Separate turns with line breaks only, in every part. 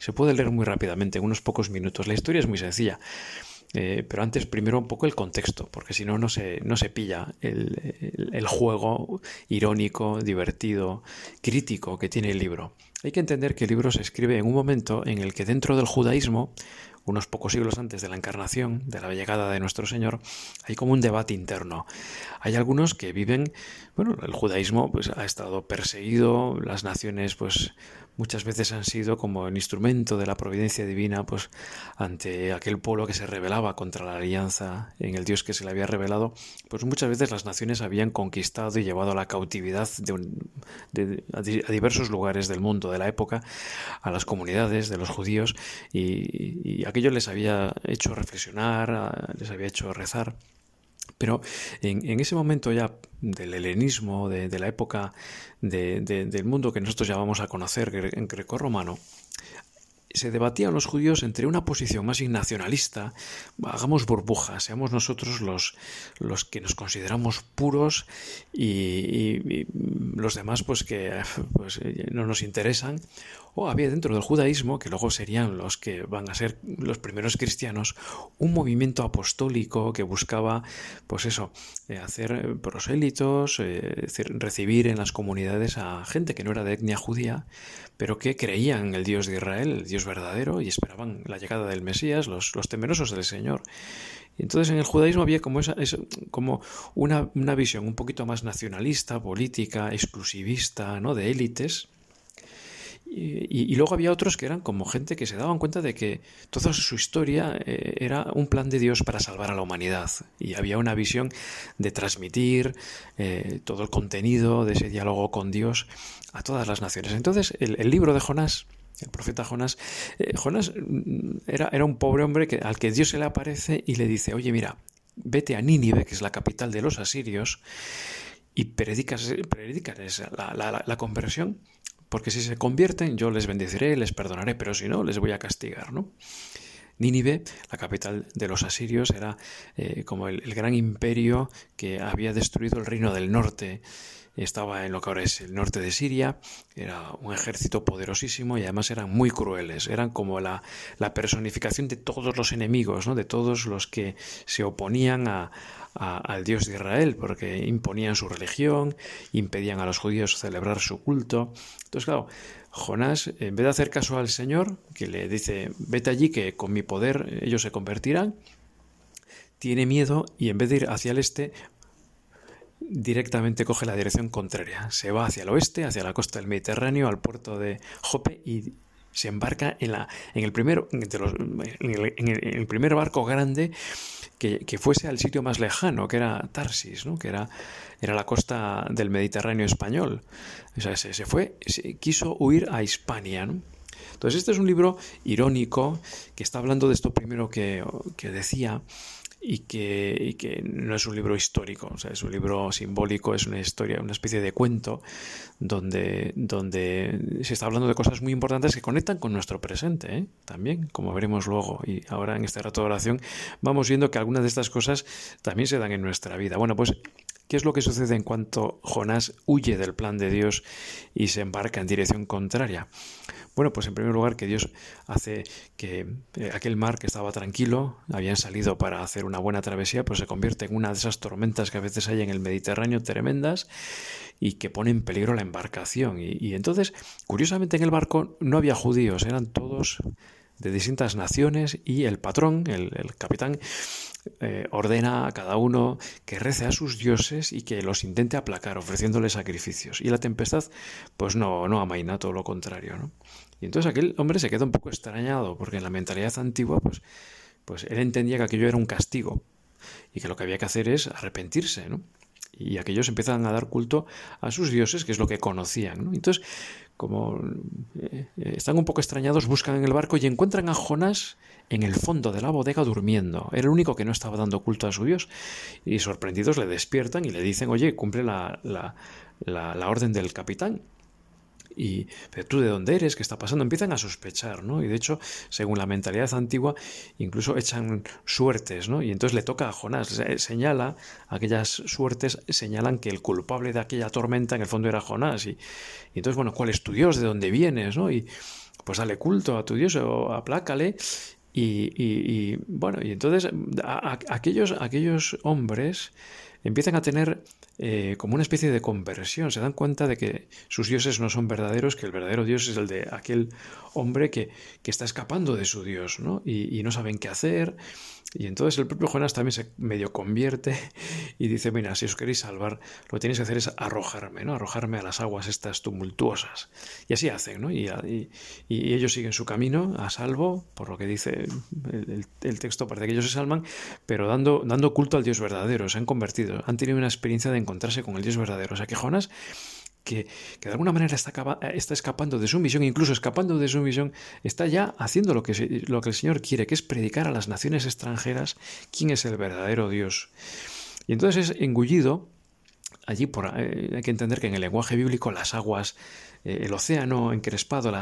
Se puede leer muy rápidamente, en unos pocos minutos. La historia es muy sencilla. Eh, pero antes primero un poco el contexto, porque si no, no se, no se pilla el, juego irónico, divertido, crítico que tiene el libro. Hay que entender que el libro se escribe en un momento en el que dentro del judaísmo, unos pocos siglos antes de la encarnación, de la llegada de nuestro Señor, hay como un debate interno. Hay algunos que viven, bueno, el judaísmo pues, ha estado perseguido, las naciones pues muchas veces han sido como el instrumento de la providencia divina, pues ante aquel pueblo que se rebelaba contra la alianza en el Dios que se le había revelado, pues muchas veces las naciones habían conquistado y llevado a la cautividad de, a, diversos lugares del mundo de la época, a las comunidades de los judíos, y, y aquello les había hecho reflexionar, les había hecho rezar. Pero en, ese momento ya del helenismo, de, la época del mundo que nosotros llamamos a conocer en greco-romano, se debatían los judíos entre una posición más nacionalista, hagamos burbujas, seamos nosotros los, los que nos consideramos puros y, los demás pues que pues, no nos interesan, o había dentro del judaísmo, que luego serían los que van a ser los primeros cristianos, un movimiento apostólico que buscaba, pues eso, eh, hacer prosélitos, eh, recibir en las comunidades a gente que no era de etnia judía, pero que creían en el Dios de Israel, el Dios verdadero, y esperaban la llegada del Mesías, los, temerosos del Señor. Entonces en el judaísmo había como, como una, una visión un poquito más nacionalista, política, exclusivista, ¿no? de élites, y, luego había otros que eran como gente que se daban cuenta de que toda su historia eh, era un plan de Dios para salvar a la humanidad. Y había una visión de transmitir eh, todo el contenido de ese diálogo con Dios a todas las naciones. Entonces, el, libro de Jonás, el profeta Jonás, eh, Jonás mm, era, era, un pobre hombre que, al que Dios se le aparece y le dice, oye, mira, vete a Nínive, que es la capital de los asirios, y predicas, la, la, la conversión porque si se convierten yo les bendeciré, les perdonaré, pero si no, les voy a castigar, ¿no? Nínive, la capital de los asirios, era eh, como el, gran imperio que había destruido el reino del norte. Estaba en lo que ahora es el norte de Siria, era un ejército poderosísimo y además eran muy crueles, eran como la, la personificación de todos los enemigos, ¿no? de todos los que se oponían a, al Dios de Israel, porque imponían su religión, impedían a los judíos celebrar su culto. Entonces, claro, Jonás, en vez de hacer caso al Señor, que le dice, vete allí que con mi poder ellos se convertirán, tiene miedo y en vez de ir hacia el este, directamente coge la dirección contraria. Se va hacia el oeste, hacia la costa del Mediterráneo, al puerto de Jope y se embarca en, la, en, el, primer, en, el, primer barco grande que, fuese al sitio más lejano, que era Tarsis, ¿no? que era, era la costa del Mediterráneo español. O sea, se, fue, quiso huir a Hispania. Entonces, este es un libro irónico que está hablando de esto primero que, que decía y que, que, no es un libro histórico, o sea, es un libro simbólico, es una historia, una especie de cuento donde, donde se está hablando de cosas muy importantes que conectan con nuestro presente, ¿eh? también, como veremos luego. Y ahora en este rato de oración vamos viendo que algunas de estas cosas también se dan en nuestra vida. Bueno, pues ¿Qué es lo que sucede en cuanto Jonás huye del plan de Dios y se embarca en dirección contraria? Bueno, pues en primer lugar que Dios hace que eh, aquel mar que estaba tranquilo, habían salido para hacer una buena travesía, pues se convierte en una de esas tormentas que a veces hay en el Mediterráneo tremendas y que pone en peligro la embarcación. Y, entonces, curiosamente en el barco no había judíos, eran todos de distintas naciones y el patrón, el, capitán, eh, ordena a cada uno que rece a sus dioses y que los intente aplacar ofreciéndoles sacrificios. Y la tempestad, pues no, no amaina, todo lo contrario. ¿no? Y entonces aquel hombre se queda un poco extrañado, porque en la mentalidad antigua, pues, pues él entendía que aquello era un castigo y que lo que había que hacer es arrepentirse, ¿no? Y aquellos empiezan a dar culto a sus dioses, que es lo que conocían. ¿no? Entonces, como eh, están un poco extrañados, buscan en el barco y encuentran a Jonás en el fondo de la bodega durmiendo. Era el único que no estaba dando culto a su dios. Y sorprendidos le despiertan y le dicen, oye, cumple la, la, la orden del capitán y pero tú de dónde eres, qué está pasando, empiezan a sospechar, ¿no? Y de hecho, según la mentalidad antigua, incluso echan suertes, ¿no? Y entonces le toca a Jonás, señala, aquellas suertes señalan que el culpable de aquella tormenta en el fondo era Jonás. Y, y entonces, bueno, ¿cuál es tu Dios? ¿De dónde vienes? ¿no? Y pues dale culto a tu Dios o aplácale. Y, bueno, y entonces aquellos, aquellos hombres empiezan a tener eh, como una especie de conversión, se dan cuenta de que sus dioses no son verdaderos, que el verdadero Dios es el de aquel hombre que, que está escapando de su Dios, ¿no? Y, no saben qué hacer, y entonces el propio Jonás también se medio convierte y dice, mira, si os queréis salvar, lo que tenéis que hacer es arrojarme, ¿no? Arrojarme a las aguas estas tumultuosas. Y así hacen, ¿no? Y, y, ellos siguen su camino a salvo, por lo que dice el, texto, parece que ellos se salvan, pero dando, dando culto al Dios verdadero, se han convertido, han tenido una experiencia de encontrarse con el Dios verdadero. O sea que Jonás que, de alguna manera está, está, escapando de su misión, incluso escapando de su misión, está ya haciendo lo que, lo que el Señor quiere, que es predicar a las naciones extranjeras quién es el verdadero Dios. Y entonces es engullido, allí por, eh, hay que entender que en el lenguaje bíblico las aguas eh, el océano encrespado,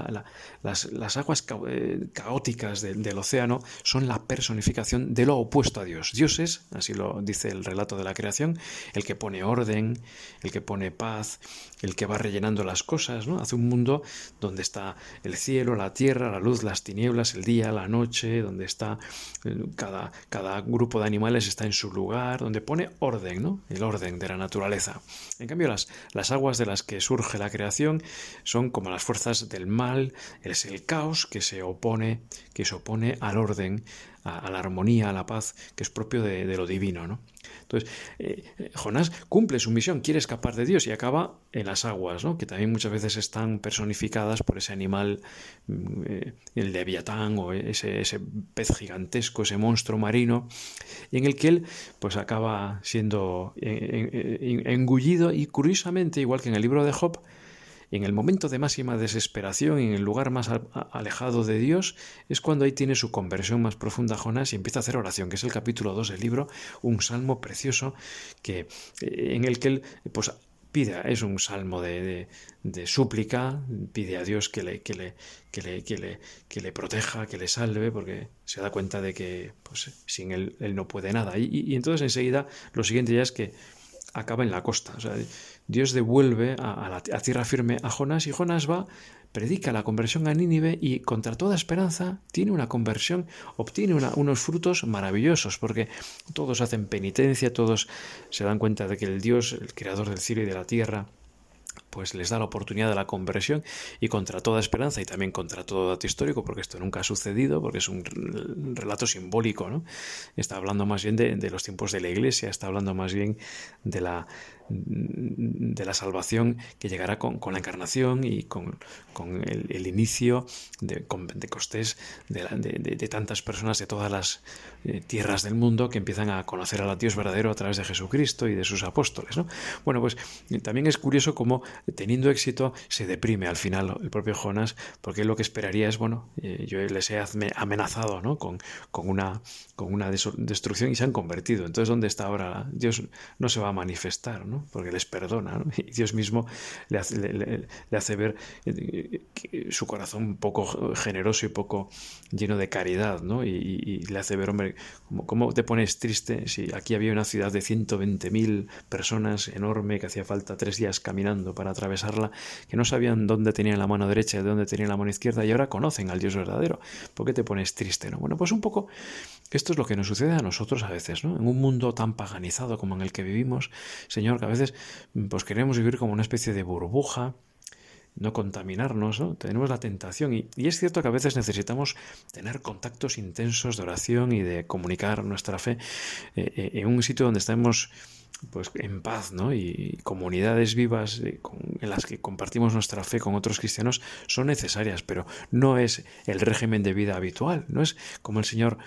las, aguas eh, caóticas del océano son la personificación de lo opuesto a Dios. Dios es, así lo dice el relato de la creación, el que pone orden, el que pone paz, el que va rellenando las cosas, ¿no? Hace un mundo donde está el cielo, la tierra, la luz, las tinieblas, el día, la noche, donde está eh, cada, cada grupo de animales está en su lugar, donde pone orden, ¿no? El orden de la naturaleza. En cambio, las, las aguas de las que surge la creación son como las fuerzas del mal, es el caos que se opone, que se opone al orden, a, la armonía, a la paz, que es propio de, lo divino. ¿no? Entonces, eh, Jonás cumple su misión, quiere escapar de Dios y acaba en las aguas, ¿no? que también muchas veces están personificadas por ese animal, mm, eh, el leviatán o ese, ese, pez gigantesco, ese monstruo marino, en el que él pues acaba siendo eh, engullido y curiosamente, igual que en el libro de Job, en el momento de máxima desesperación, en el lugar más alejado de Dios, es cuando ahí tiene su conversión más profunda Jonás y empieza a hacer oración, que es el capítulo 2 del libro, un salmo precioso que, eh, en el que él pues, pide, es un salmo de, súplica, pide a Dios que le, que le, que le, que le, proteja, que le salve, porque se da cuenta de que pues, sin él, él no puede nada. Y, entonces enseguida lo siguiente ya es que acaba en la costa. Dios devuelve a, tierra firme a Jonás y Jonás va, predica la conversión a Nínive y contra toda esperanza tiene una conversión, obtiene unos frutos maravillosos porque todos hacen penitencia, todos se dan cuenta de que el Dios, el creador del cielo y de la tierra, pues les da la oportunidad de la conversión y contra toda esperanza y también contra todo dato histórico, porque esto nunca ha sucedido, porque es un relato simbólico, ¿no? Está hablando más bien de, de los tiempos de la iglesia, está hablando más bien de la, de la salvación que llegará con, la encarnación y con, el, inicio de, con Pentecostés de, de, tantas personas de todas las eh, tierras del mundo que empiezan a conocer al Dios verdadero a través de Jesucristo y de sus apóstoles. ¿no? Bueno, pues también es curioso cómo teniendo éxito se deprime al final el propio Jonas, porque lo que esperaría es, bueno, eh, yo les he amenazado ¿no? con, con, una, con una destrucción y se han convertido. Entonces, ¿dónde está ahora? Dios no se va a manifestar, ¿no? porque les perdona. Y Dios mismo le hace, ver eh, su corazón poco generoso y poco lleno de caridad, ¿no? Y, le hace ver, hombre, ¿cómo, te pones triste si aquí había una ciudad de 120.000 personas enorme que hacía falta tres días caminando para atravesarla, que no sabían dónde tenían la mano derecha y dónde tenían la mano izquierda y ahora conocen al Dios verdadero. ¿Por qué te pones triste? ¿no? Bueno, pues un poco esto es lo que nos sucede a nosotros a veces, ¿no? En un mundo tan paganizado como en el que vivimos, Señor, que a veces pues queremos vivir como una especie de burbuja, no contaminarnos, ¿no? Tenemos la tentación y, es cierto que a veces necesitamos tener contactos intensos de oración y de comunicar nuestra fe eh, eh, en un sitio donde estemos pues en paz, ¿no? Y comunidades vivas eh, en las que compartimos nuestra fe con otros cristianos son necesarias, pero no es el régimen de vida habitual, no es como el Señor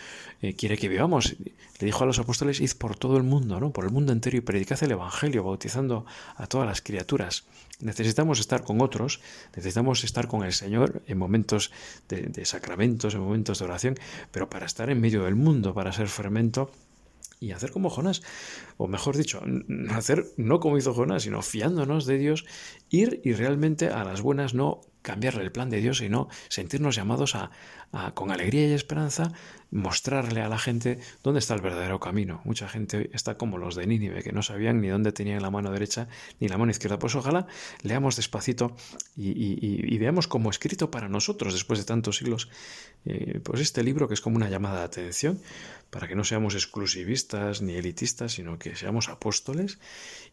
eh, quiere que vivamos. Le dijo a los apóstoles, id por todo el mundo, ¿no? Por el mundo entero y predicad el Evangelio, bautizando a todas las criaturas. Necesitamos estar con otros, necesitamos estar con el Señor en momentos de, de sacramentos, en momentos de oración, pero para estar en medio del mundo, para ser fermento, y hacer como Jonás, o mejor dicho, hacer no como hizo Jonás, sino fiándonos de Dios, ir y realmente a las buenas no cambiarle el plan de Dios, sino sentirnos llamados a, con alegría y esperanza, mostrarle a la gente dónde está el verdadero camino. Mucha gente está como los de Nínive, que no sabían ni dónde tenían la mano derecha ni la mano izquierda. Pues ojalá leamos despacito y, veamos como escrito para nosotros, después de tantos siglos, eh, pues este libro que es como una llamada de atención, para que no seamos exclusivistas ni elitistas, sino que seamos apóstoles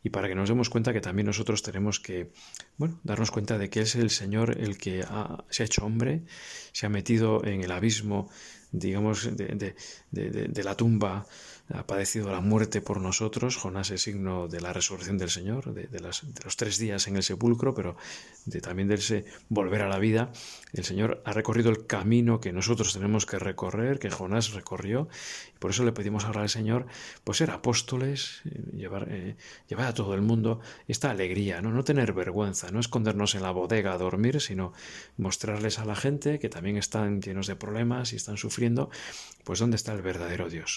y para que nos demos cuenta que también nosotros tenemos que, bueno, darnos cuenta de que es el Señor el que se ha hecho hombre, se ha metido en el abismo digamos, de, la tumba, ha padecido la muerte por nosotros. Jonás es signo de la resurrección del Señor, de, los tres días en el sepulcro, pero de, también de ese volver a la vida. El Señor ha recorrido el camino que nosotros tenemos que recorrer, que Jonás recorrió, y por eso le pedimos ahora al Señor, pues ser apóstoles, eh, llevar, eh, llevar a todo el mundo esta alegría, ¿no? no tener vergüenza, no escondernos en la bodega a dormir, sino mostrarles a la gente que también están llenos de problemas y están sufriendo, pues dónde está el verdadero Dios.